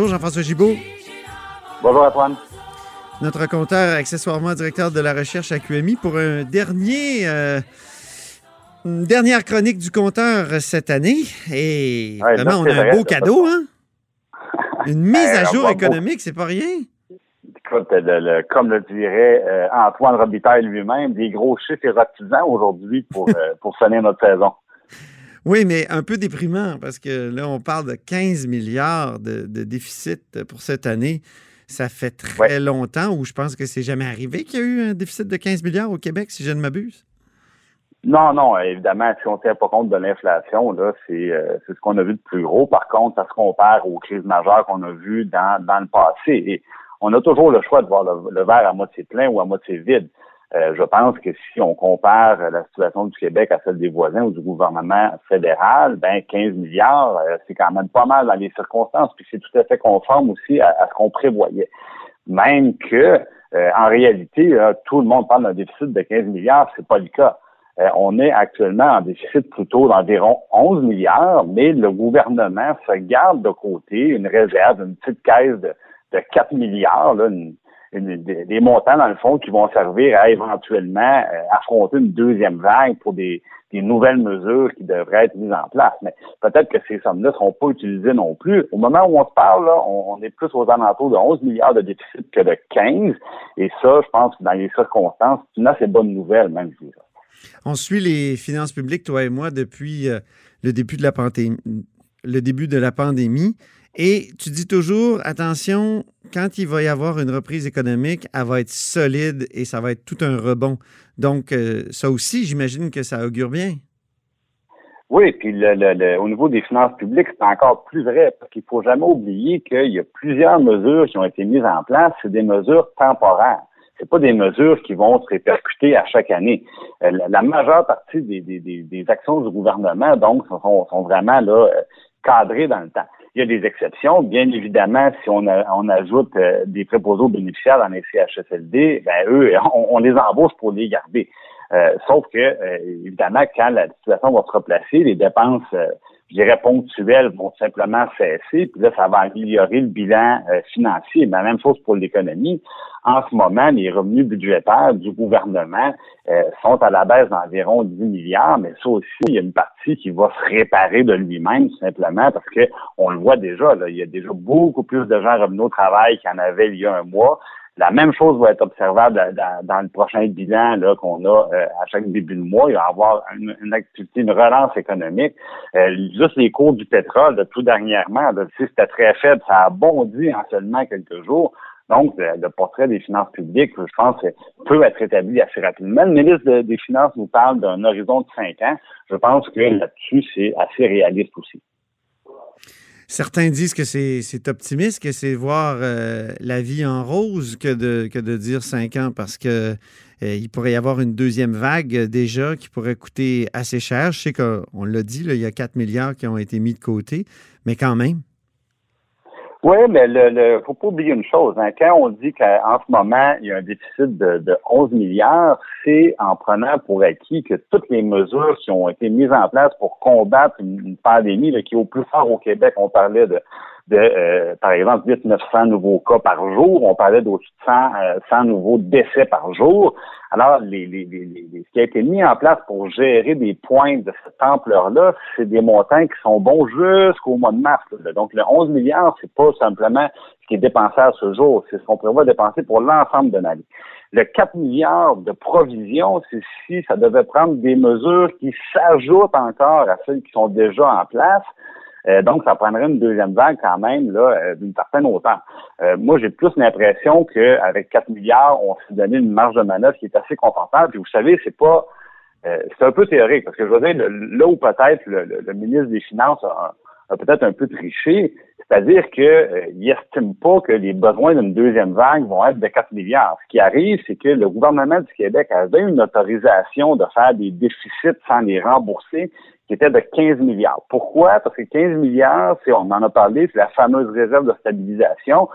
Bonjour Jean-François Gibault. Bonjour Antoine. Notre compteur, accessoirement directeur de la recherche à QMI, pour un dernier, euh, une dernière chronique du compteur cette année. Et vraiment, on a un beau cadeau, hein? Une mise à jour économique, c'est pas rien. Écoute, comme le dirait euh, Antoine Robitaille lui-même, des gros chiffres érotisants aujourd'hui pour, euh, pour sonner notre saison. Oui, mais un peu déprimant parce que là, on parle de 15 milliards de, déficit pour cette année. Ça fait très longtemps où je pense que c'est jamais arrivé qu'il y a eu un déficit de 15 milliards au Québec, si je ne m'abuse? Non, non, évidemment, si on ne tient pas compte de l'inflation, là, euh, c'est ce qu'on a vu de plus gros. Par contre, ça se compare aux crises majeures qu'on a vues dans, dans le passé. Et on a toujours le choix de voir le verre à moitié plein ou à moitié vide. Euh, je pense que si on compare la situation du Québec à celle des voisins ou du gouvernement fédéral, ben 15 milliards, euh, c'est quand même pas mal dans les circonstances, puis c'est tout à fait conforme aussi à, ce qu'on prévoyait. Même que, euh, en réalité, tout le monde parle d'un déficit de 15 milliards, c'est pas le cas. on est actuellement en déficit plutôt d'environ 11 milliards, mais le gouvernement se garde de côté une réserve, une petite caisse de, de 4 milliards, là, une, des, montants, dans le fond, qui vont servir à éventuellement euh, affronter une deuxième vague pour des, nouvelles mesures qui devraient être mises en place. Mais peut-être que ces sommes-là ne seront pas utilisées non plus. Au moment où on se parle, là, on, est plus aux alentours de 11 milliards de déficit que de 15. Et ça, je pense que dans les circonstances, c'est une assez bonne nouvelle, même si On suit les finances publiques, toi et moi, depuis euh. Le début de la pandémie. Et tu dis toujours, attention, quand il va y avoir une reprise économique, elle va être solide et ça va être tout un rebond. Donc, euh, ça aussi, j'imagine que ça augure bien. Oui, puis au niveau des finances publiques, c'est encore plus vrai, parce qu'il faut jamais oublier qu'il y a plusieurs mesures qui ont été mises en place, c'est des mesures temporaires. C'est pas des mesures qui vont se répercuter à chaque année. Euh, la, majeure partie des, des, actions du gouvernement, donc, sont, sont vraiment là euh, cadrées dans le temps. Il y a des exceptions. Bien évidemment, si on, on ajoute euh, des préposés bénéficiaires dans les CHSLD, ben eux, on, les embauche pour les garder. Euh, sauf que, euh, évidemment, quand la situation va se replacer, les dépenses je dirais, ponctuelles vont simplement cesser, puis là, ça va améliorer le bilan euh, financier. Mais la même chose pour l'économie. En ce moment, les revenus budgétaires du gouvernement euh, sont à la baisse d'environ 10 milliards, mais ça aussi, il y a une partie qui va se réparer de lui-même, simplement parce que on le voit déjà, là, il y a déjà beaucoup plus de gens revenus au travail qu'il y en avait il y a un mois. La même chose va être observable dans, le prochain bilan là, qu'on a euh, à chaque début de mois. Il va y avoir une, activité, une relance économique. Euh, juste les cours du pétrole, de tout dernièrement, si c'était très faible, ça a bondi en seulement quelques jours. Donc, le, portrait des finances publiques, je pense, peut être établi assez rapidement. Le ministre des Finances nous parle d'un horizon de cinq ans. Je pense que là-dessus, c'est assez réaliste aussi. Certains disent que c'est optimiste, que c'est voir euh, la vie en rose que de, dire cinq ans parce que euh, il pourrait y avoir une deuxième vague euh, déjà qui pourrait coûter assez cher. Je sais qu'on l'a dit, il y a 4 milliards qui ont été mis de côté, mais quand même. Oui, mais le, le faut pas oublier une chose. Hein. Quand on dit qu'en ce moment, il y a un déficit de, de 11 milliards, c'est en prenant pour acquis que toutes les mesures qui ont été mises en place pour combattre une, pandémie qui est au plus fort au Québec, on parlait de de, euh, par exemple, 8 900 nouveaux cas par jour. On parlait d'au-dessus de 100, euh, nouveaux décès par jour. Alors, les, les, les, ce qui a été mis en place pour gérer des points de cette ampleur-là, c'est des montants qui sont bons jusqu'au mois de mars. Donc, le 11 milliards, c'est pas simplement ce qui est dépensé à ce jour, c'est ce qu'on prévoit dépenser pour l'ensemble de l'année. Le 4 milliards de provisions, c'est si ça devait prendre des mesures qui s'ajoutent encore à celles qui sont déjà en place. Euh, donc, ça prendrait une deuxième vague quand même là euh, d'une certaine hauteur. Euh, moi, j'ai plus l'impression qu'avec 4 milliards, on s'est donné une marge de manœuvre qui est assez confortable. Puis vous savez, c'est pas c'est un peu théorique, parce que je veux dire, là où peut-être le, ministre des Finances a, peut-être un peu triché, c'est-à-dire qu'il n'estime pas que les besoins d'une deuxième vague vont être de 4 milliards. Ce qui arrive, c'est que le gouvernement du Québec avait une autorisation de faire des déficits sans les rembourser qui était de 15 milliards. Pourquoi? Parce que 15 milliards, c'est, on en a parlé, c'est la fameuse réserve de stabilisation.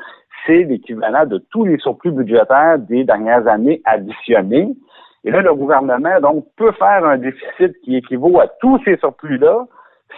C'est l'équivalent de tous les surplus budgétaires des dernières années additionnés. Et là, le gouvernement, donc, peut faire un déficit qui équivaut à tous ces surplus-là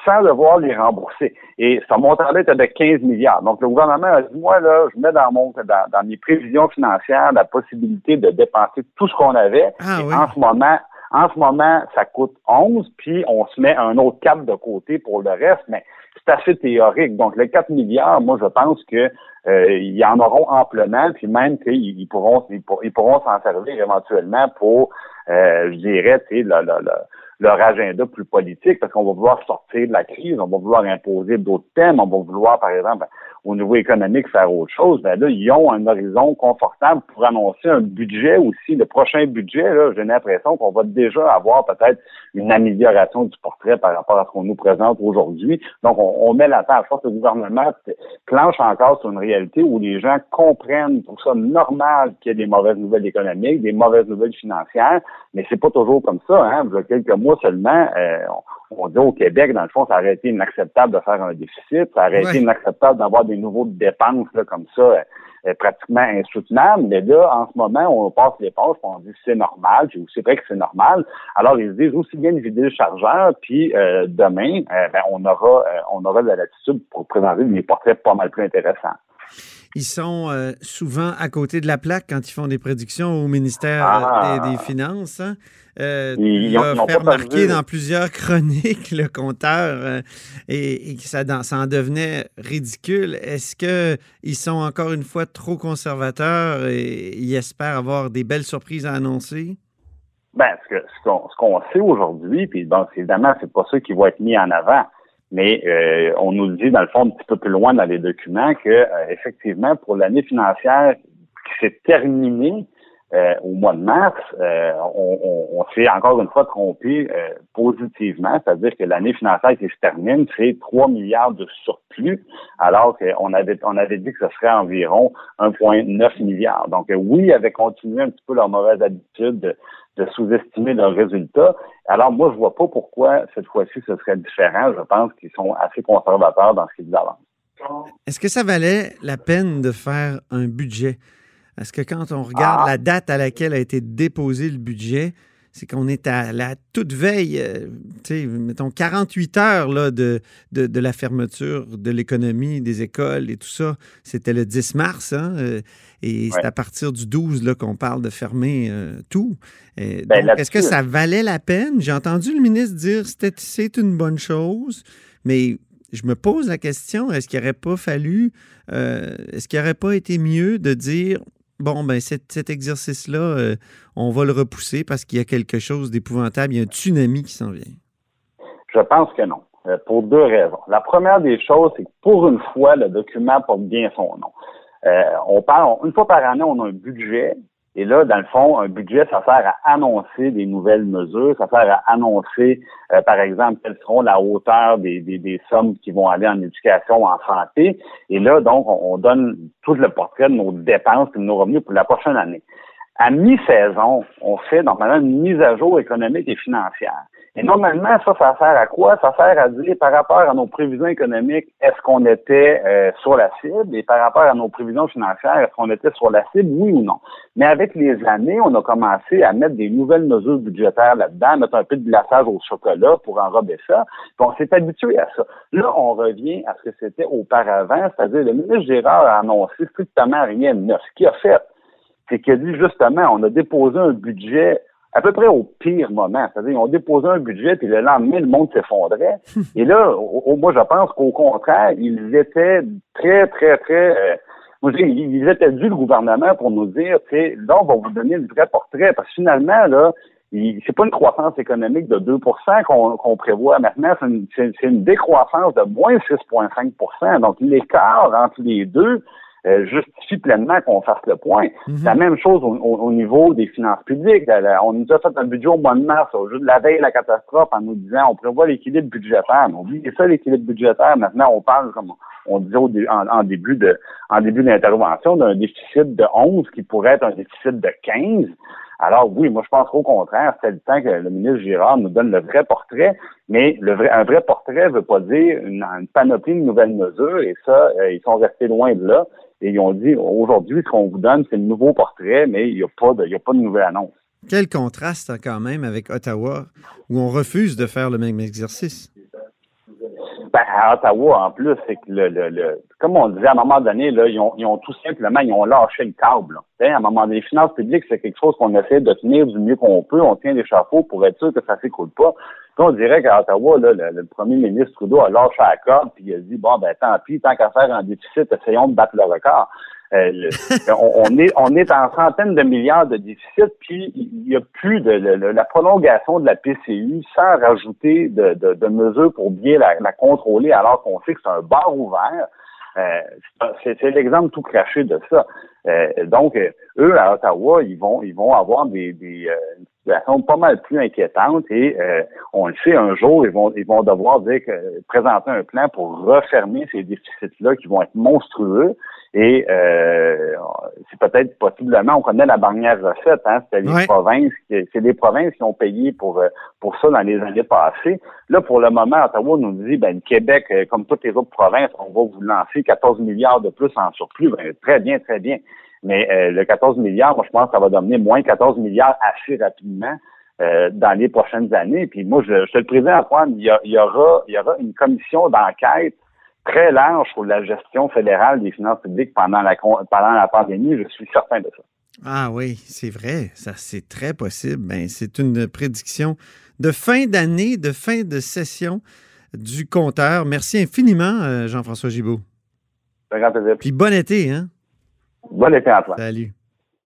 sans devoir les rembourser. Et ce montant-là était de 15 milliards. Donc, le gouvernement a dit, moi, là, je mets dans mon dans, dans mes prévisions financières la possibilité de dépenser tout ce qu'on avait. Ah, oui. En ce moment, en ce moment, ça coûte 11, puis on se met un autre cap de côté pour le reste, mais c'est assez théorique. Donc, les 4 milliards, moi, je pense que euh, y en auront amplement, puis même qu'ils ils pourront ils, pourront s'en servir éventuellement pour, je dirais, tu sais, le, le, le, leur agenda plus politique, parce qu'on va vouloir sortir de la crise, on va vouloir imposer d'autres thèmes, on va vouloir, par exemple, au niveau économique, faire autre chose. Ben là, ils ont un horizon confortable pour annoncer un budget aussi. Le prochain budget, là, j'ai l'impression qu'on va déjà avoir peut-être une amélioration du portrait par rapport à ce qu'on nous présente aujourd'hui. Donc, on, on met la table. Je pense que le gouvernement planche encore sur une réalité où les gens comprennent pour ça normal qu'il y ait des mauvaises nouvelles économiques, des mauvaises nouvelles financières, mais c'est pas toujours comme ça. Hein. Il y a quelques mois seulement, euh, dit au Québec, dans le fond, ça aurait été inacceptable de faire un déficit, ça aurait été inacceptable d'avoir des nouveaux dépenses là, comme ça, euh, pratiquement insoutenables. Mais là, en ce moment, on passe les pages, on dit c'est normal, puis c'est vrai que c'est normal. Alors, ils disent aussi bien de vider le chargeur, puis euh, demain, euh, ben, on aura on aura de la latitude pour présenter des portraits pas mal plus intéressants. Ils sont souvent à côté de la plaque quand ils font des prédictions au ministère ah. des, Finances. Hein? Euh, il a fait remarquer dans plusieurs chroniques le compteur euh, et, que ça, ça, en devenait ridicule. Est-ce qu'ils sont encore une fois trop conservateurs et ils espèrent avoir des belles surprises à annoncer? Ben, ce qu'on sait aujourd'hui, puis bon, évidemment, c'est pas ça qui va être mis en avant. Mais euh, on nous dit, dans le fond, un petit peu plus loin dans les documents, que euh, effectivement, pour l'année financière qui s'est terminée, euh, au mois de mars, euh, on, on, s'est encore une fois trompé euh, positivement, c'est-à-dire que l'année financière qui se termine, c'est 3 milliards de surplus, alors qu'on avait on avait dit que ce serait environ 1,9 milliards. Donc oui, ils avaient continué un petit peu leur mauvaise habitude de, de sous-estimer leurs résultats. Alors moi, je vois pas pourquoi cette fois-ci ce serait différent. Je pense qu'ils sont assez conservateurs dans ce qu'ils avancent. Est-ce que ça valait la peine de faire un budget? Parce que quand on regarde ah. la date à laquelle a été déposé le budget, c'est qu'on est à la toute veille, euh, tu sais, mettons 48 heures là, de, de, la fermeture de l'économie, des écoles et tout ça. C'était le 10 mars, hein, euh, et c'est à partir du 12 là, qu'on parle de fermer euh, tout. Ben, est-ce que ça valait la peine? J'ai entendu le ministre dire que c'est une bonne chose, mais je me pose la question, est-ce qu'il n'aurait pas fallu, est-ce qu'il n'aurait pas été mieux de dire bon, ben cet, exercice-là, euh, on va le repousser parce qu'il y a quelque chose d'épouvantable, il y a un tsunami qui s'en vient? Je pense que non, euh, pour deux raisons. La première des choses, c'est que pour une fois, le document porte bien son nom. Euh, on parle, une fois par année, on a un budget et là, dans le fond, un budget, ça sert à annoncer des nouvelles mesures, ça sert à annoncer, euh, par exemple, quelles seront la hauteur des, des, des, sommes qui vont aller en éducation, en santé. Et là, donc, on, donne tout le portrait de nos dépenses et de nos revenus pour la prochaine année. À mi-saison, on fait normalement une mise à jour économique et financière. Et normalement, ça, ça sert à quoi? Ça sert à dire par rapport à nos prévisions économiques, est-ce qu'on était euh, sur la cible? Et par rapport à nos prévisions financières, est-ce qu'on était sur la cible, oui ou non? Mais avec les années, on a commencé à mettre des nouvelles mesures budgétaires là-dedans, mettre un peu de glaçage au chocolat pour enrober ça. Puis on s'est habitué à ça. Là, on revient à ce que c'était auparavant, c'est-à-dire le ministre Gérard a annoncé strictement rien de neuf. Ce qu'il a fait, c'est qu'il a dit justement, on a déposé un budget à peu près au pire moment. C'est-à-dire, ils ont déposé un budget, puis le lendemain, le monde s'effondrait. Et là, moi, je pense qu'au contraire, ils étaient très, très, très... Euh, moi, je dis, ils étaient dû le gouvernement pour nous dire, tu sais, là, on va vous donner le vrai portrait, parce que finalement, là, c'est pas une croissance économique de 2% qu'on prévoit maintenant, c'est une, décroissance de moins 6,5% Donc, l'écart entre les deux, euh, justifie pleinement qu'on fasse le point. Mhm. La même chose au, niveau des finances publiques. On nous a fait un budget au mois de mars, au jour de la veille de la catastrophe, en nous disant on prévoit l'équilibre budgétaire. On dit ça l'équilibre budgétaire. Maintenant, on parle comme on disait au, en, début de en début d'intervention d'un déficit de 11 qui pourrait être un déficit de 15. Alors oui, moi je pense qu'au contraire, c'est le temps que le ministre Girard nous donne le vrai portrait, mais le vrai, un vrai portrait ne veut pas dire une, panoplie de nouvelles mesures, et ça, euh, ils sont restés loin de là. Et ils ont dit, aujourd'hui, ce qu'on vous donne, c'est le nouveau portrait, mais il n'y a, pas de, a pas de nouvelle annonce. Quel contraste hein, quand même avec Ottawa, où on refuse de faire le même exercice. Ben, à Ottawa, en plus, c'est que le, le, comme on disait à un moment donné, là, ils ont, ils ont tout simplement, ils ont lâché le câble. À un moment donné, les finances publiques, c'est quelque chose qu'on essaie de tenir du mieux qu'on peut. On tient l'échafaud pour être sûr que ça s'écoule pas. Puis on dirait qu'à Ottawa, là, le, premier ministre Trudeau a lâché la corde, puis il a dit, bon, ben tant pis, tant qu'à faire un déficit, essayons de battre le record. Euh, on, est on est en centaines de milliards de déficit, puis il n'y a plus de la prolongation de la PCU sans rajouter de, de, mesures pour bien la, la contrôler alors qu'on sait que c'est un bar ouvert. Euh, c'est l'exemple tout craché de ça. Euh, donc, eux, à Ottawa, ils vont ils vont avoir des, des situation pas mal plus inquiétante et on le sait, un jour, ils vont ils vont devoir dire que présenter un plan pour refermer ces déficits-là qui vont être monstrueux. Et euh, c'est peut-être possiblement, on connaît la dernière recette, hein, c'était les provinces, c'est les provinces qui ont payé pour euh, pour ça dans les années passées. Là, pour le moment, Ottawa nous dit, ben Québec, euh, comme toutes les autres provinces, on va vous lancer 14 milliards de plus en surplus. Ben, très bien, très bien. Mais le 14 milliards, moi, je pense que ça va devenir moins 14 milliards assez rapidement. dans les prochaines années. Puis moi, je, je te le présente, Antoine, il y, y, aura, il y aura une commission d'enquête très large pour la gestion fédérale des finances publiques pendant la, pendant la pandémie. Je suis certain de ça. Ah oui, c'est vrai. Ça, c'est très possible. Ben, c'est une prédiction de fin d'année, de fin de session du compteur. Merci infiniment, euh, Jean-François Gibault. Un grand plaisir. Puis bon été, hein? Bon été, Antoine. Salut.